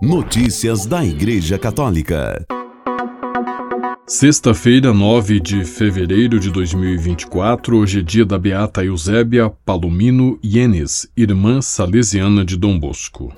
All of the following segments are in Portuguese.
Notícias da Igreja Católica. Sexta-feira, 9 de fevereiro de 2024, hoje é dia da Beata Eusébia Palomino Ienes, irmã salesiana de Dom Bosco.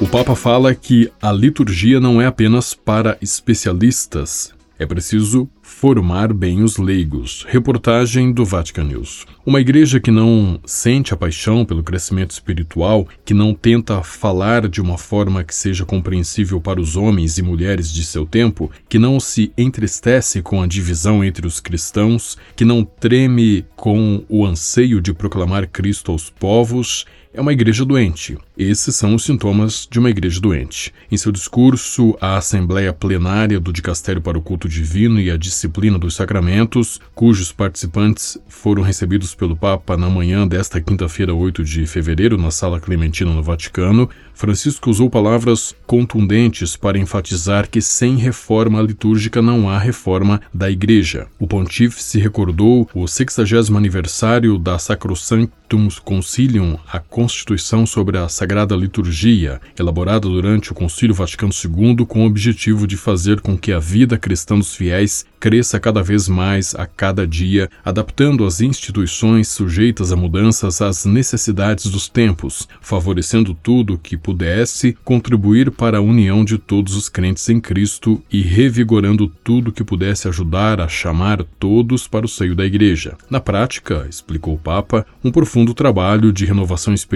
O Papa fala que a liturgia não é apenas para especialistas, é preciso formar bem os leigos. Reportagem do Vatican News. Uma igreja que não sente a paixão pelo crescimento espiritual, que não tenta falar de uma forma que seja compreensível para os homens e mulheres de seu tempo, que não se entristece com a divisão entre os cristãos, que não treme com o anseio de proclamar Cristo aos povos, é uma igreja doente. Esses são os sintomas de uma igreja doente. Em seu discurso à Assembleia Plenária do Dicastério para o Culto Divino e a Disciplina dos Sacramentos, cujos participantes foram recebidos pelo Papa na manhã desta quinta-feira, 8 de fevereiro, na Sala Clementina no Vaticano, Francisco usou palavras contundentes para enfatizar que sem reforma litúrgica não há reforma da Igreja. O pontífice recordou o 60 aniversário da Sacrosanctum Concilium, a Constituição sobre a Sagrada Liturgia, elaborada durante o Concílio Vaticano II com o objetivo de fazer com que a vida cristã dos fiéis cresça cada vez mais a cada dia, adaptando as instituições sujeitas a mudanças às necessidades dos tempos, favorecendo tudo que pudesse contribuir para a união de todos os crentes em Cristo e revigorando tudo que pudesse ajudar a chamar todos para o seio da Igreja. Na prática, explicou o Papa, um profundo trabalho de renovação espiritual,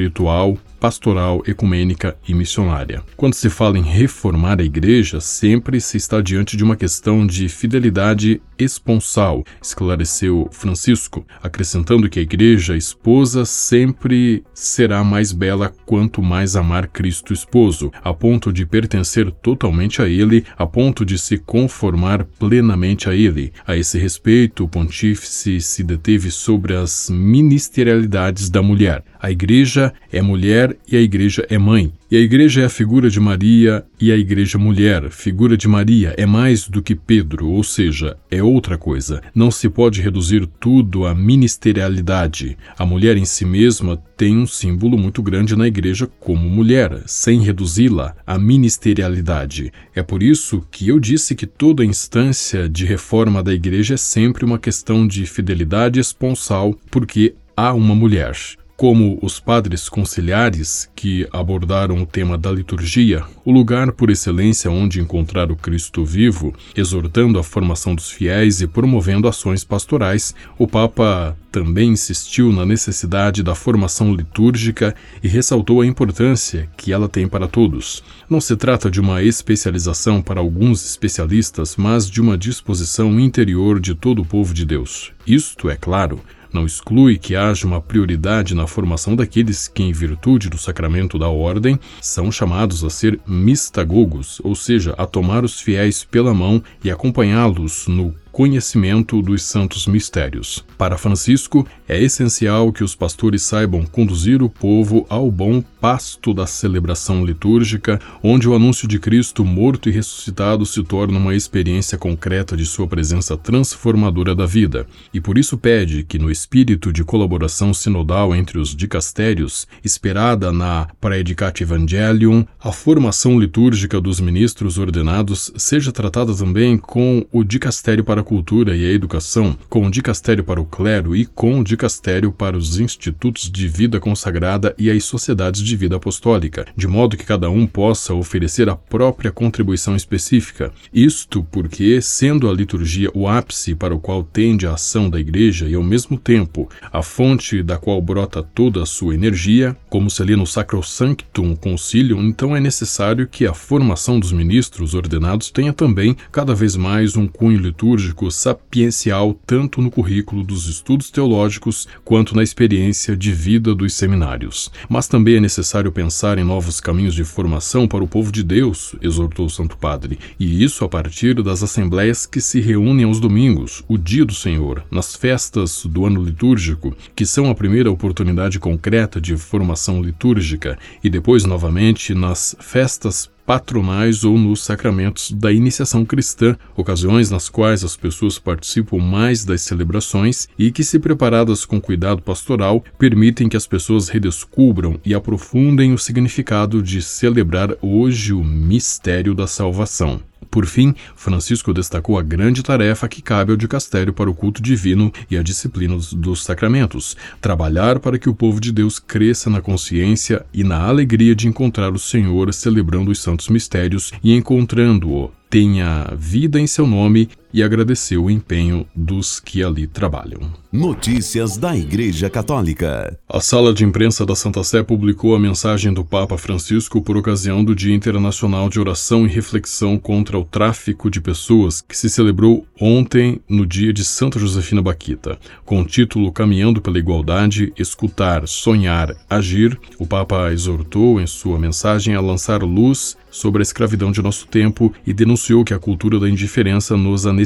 pastoral, ecumênica e missionária. Quando se fala em reformar a igreja, sempre se está diante de uma questão de fidelidade esponsal, esclareceu Francisco, acrescentando que a igreja esposa sempre será mais bela quanto mais amar Cristo esposo, a ponto de pertencer totalmente a ele, a ponto de se conformar plenamente a ele. A esse respeito, o pontífice se deteve sobre as ministerialidades da mulher. A igreja é mulher e a igreja é mãe. E a igreja é a figura de Maria e a igreja mulher. Figura de Maria é mais do que Pedro, ou seja, é outra coisa. Não se pode reduzir tudo à ministerialidade. A mulher em si mesma tem um símbolo muito grande na igreja como mulher, sem reduzi-la à ministerialidade. É por isso que eu disse que toda instância de reforma da igreja é sempre uma questão de fidelidade esponsal, porque há uma mulher. Como os padres conciliares que abordaram o tema da liturgia, o lugar por excelência onde encontrar o Cristo vivo, exortando a formação dos fiéis e promovendo ações pastorais, o Papa também insistiu na necessidade da formação litúrgica e ressaltou a importância que ela tem para todos. Não se trata de uma especialização para alguns especialistas, mas de uma disposição interior de todo o povo de Deus. Isto, é claro, não exclui que haja uma prioridade na formação daqueles que, em virtude do sacramento da ordem, são chamados a ser mistagogos, ou seja, a tomar os fiéis pela mão e acompanhá-los no conhecimento dos santos mistérios. Para Francisco, é essencial que os pastores saibam conduzir o povo ao bom pasto da celebração litúrgica, onde o anúncio de Cristo morto e ressuscitado se torna uma experiência concreta de sua presença transformadora da vida, e por isso pede que, no espírito de colaboração sinodal entre os dicastérios, esperada na Praedicat Evangelium, a formação litúrgica dos ministros ordenados seja tratada também com o dicastério para Cultura e a Educação, com o Dicastério para o Clero e com o Dicastério para os Institutos de Vida Consagrada e as Sociedades de Vida Apostólica, de modo que cada um possa oferecer a própria contribuição específica. Isto porque, sendo a liturgia o ápice para o qual tende a ação da Igreja e, ao mesmo tempo, a fonte da qual brota toda a sua energia, como se lê no Sacrosanctum Concilium, então é necessário que a formação dos ministros ordenados tenha também cada vez mais um cunho litúrgico teológico sapiencial tanto no currículo dos estudos teológicos quanto na experiência de vida dos seminários. Mas também é necessário pensar em novos caminhos de formação para o povo de Deus, exortou o Santo Padre, e isso a partir das assembleias que se reúnem aos domingos, o dia do Senhor, nas festas do ano litúrgico, que são a primeira oportunidade concreta de formação litúrgica, e depois novamente nas festas patronais ou nos sacramentos da iniciação cristã, ocasiões nas quais as pessoas participam mais das celebrações e que, se preparadas com cuidado pastoral, permitem que as pessoas redescubram e aprofundem o significado de celebrar hoje o mistério da salvação. Por fim, Francisco destacou a grande tarefa que cabe ao dicastério para o culto divino e a disciplina dos sacramentos, trabalhar para que o povo de Deus cresça na consciência e na alegria de encontrar o Senhor celebrando os santos mistérios e encontrando-o. Tenha vida em seu nome e agradeceu o empenho dos que ali trabalham. Notícias da Igreja Católica. A sala de imprensa da Santa Sé publicou a mensagem do Papa Francisco por ocasião do Dia Internacional de Oração e Reflexão contra o Tráfico de Pessoas, que se celebrou ontem no dia de Santa Josefina Baquita. Com o título Caminhando pela Igualdade, Escutar, Sonhar, Agir, o Papa exortou em sua mensagem a lançar luz sobre a escravidão de nosso tempo e denunciou que a cultura da indiferença nos anestesia.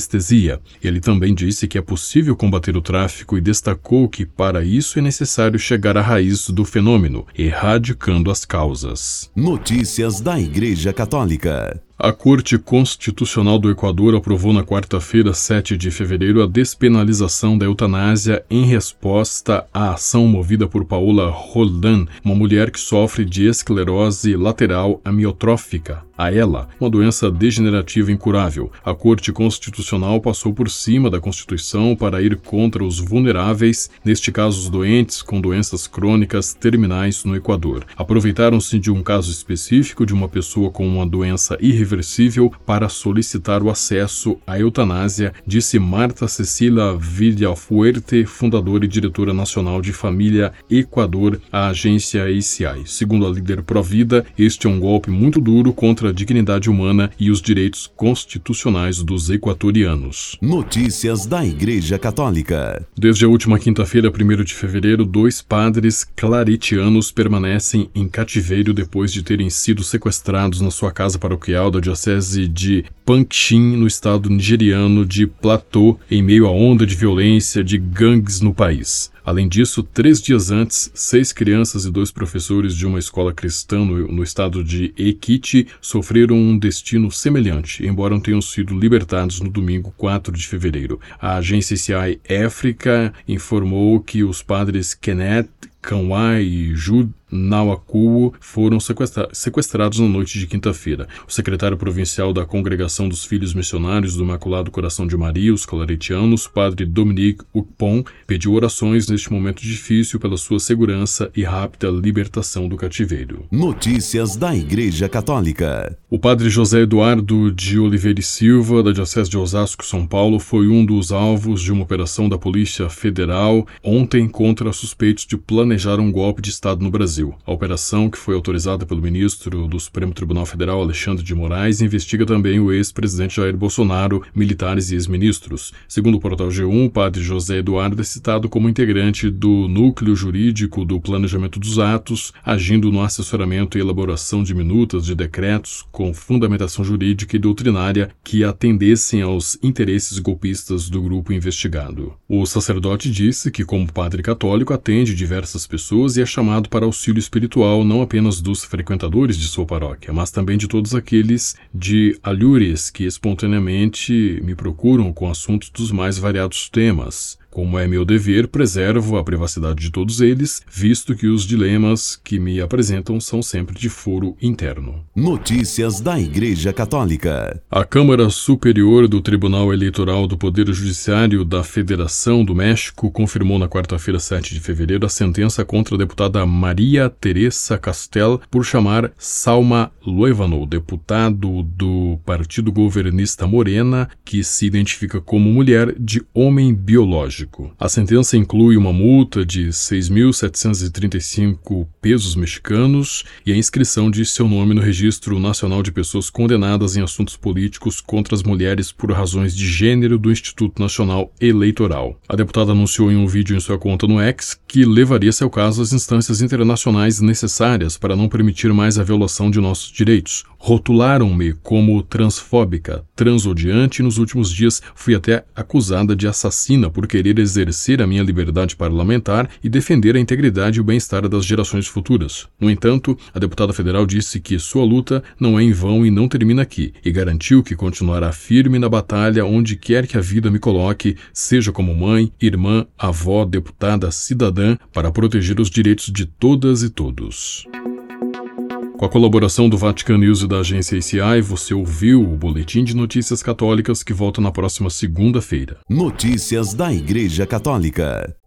Ele também disse que é possível combater o tráfico e destacou que para isso é necessário chegar à raiz do fenômeno, erradicando as causas. Notícias da Igreja Católica. A Corte Constitucional do Equador aprovou na quarta-feira, 7 de fevereiro, a despenalização da eutanásia em resposta à ação movida por Paola Roldan, uma mulher que sofre de esclerose lateral amiotrófica, a ela, uma doença degenerativa incurável. A Corte Constitucional passou por cima da Constituição para ir contra os vulneráveis, neste caso os doentes com doenças crônicas terminais no Equador. Aproveitaram-se de um caso específico de uma pessoa com uma doença irreversível para solicitar o acesso à eutanásia, disse Marta Cecília Villafuerte, fundadora e diretora nacional de Família Equador, à agência ACI. Segundo a líder Provida, este é um golpe muito duro contra a dignidade humana e os direitos constitucionais dos equatorianos. Notícias da Igreja Católica. Desde a última quinta-feira, 1 de fevereiro, dois padres claretianos permanecem em cativeiro depois de terem sido sequestrados na sua casa paroquial da da diocese de Pankshin, no estado nigeriano de Plateau, em meio à onda de violência de gangues no país. Além disso, três dias antes, seis crianças e dois professores de uma escola cristã no, no estado de Ekiti sofreram um destino semelhante, embora tenham sido libertados no domingo 4 de fevereiro. A agência CI África informou que os padres Kenneth Kanwai e Jude Nawakuo foram sequestra sequestrados na noite de quinta-feira. O secretário provincial da Congregação dos Filhos Missionários do Imaculado Coração de Maria, os Claretianos, padre Dominique Ukpon, pediu orações neste momento difícil pela sua segurança e rápida libertação do cativeiro. Notícias da Igreja Católica. O padre José Eduardo de Oliveira e Silva, da Diocese de Osasco, São Paulo, foi um dos alvos de uma operação da Polícia Federal ontem contra suspeitos de planejar um golpe de Estado no Brasil. Brasil. A operação, que foi autorizada pelo ministro do Supremo Tribunal Federal, Alexandre de Moraes, investiga também o ex-presidente Jair Bolsonaro, militares e ex-ministros. Segundo o portal G1, o padre José Eduardo é citado como integrante do núcleo jurídico do planejamento dos atos, agindo no assessoramento e elaboração de minutas de decretos com fundamentação jurídica e doutrinária que atendessem aos interesses golpistas do grupo investigado. O sacerdote disse que, como padre católico, atende diversas pessoas e é chamado para auxílio auxílio espiritual não apenas dos frequentadores de sua paróquia, mas também de todos aqueles de alhures que espontaneamente me procuram com assuntos dos mais variados temas, como é meu dever, preservo a privacidade de todos eles, visto que os dilemas que me apresentam são sempre de foro interno. Notícias da Igreja Católica. A Câmara Superior do Tribunal Eleitoral do Poder Judiciário da Federação do México confirmou na quarta-feira, 7 de fevereiro, a sentença contra a deputada Maria Teresa Castel por chamar Salma Luevano, deputado do Partido Governista Morena, que se identifica como mulher, de homem biológico. A sentença inclui uma multa de 6.735 pesos mexicanos e a inscrição de seu nome no Registro Nacional de Pessoas Condenadas em Assuntos Políticos contra as Mulheres por Razões de Gênero do Instituto Nacional Eleitoral. A deputada anunciou em um vídeo em sua conta no X que levaria seu caso às instâncias internacionais necessárias para não permitir mais a violação de nossos direitos. Rotularam-me como transfóbica, transodiante e nos últimos dias fui até acusada de assassina por querer querer exercer a minha liberdade parlamentar e defender a integridade e o bem-estar das gerações futuras. No entanto, a deputada federal disse que sua luta não é em vão e não termina aqui, e garantiu que continuará firme na batalha onde quer que a vida me coloque, seja como mãe, irmã, avó, deputada, cidadã, para proteger os direitos de todas e todos. Com a colaboração do Vatican News e da agência ICI, você ouviu o Boletim de Notícias Católicas que volta na próxima segunda-feira. Notícias da Igreja Católica.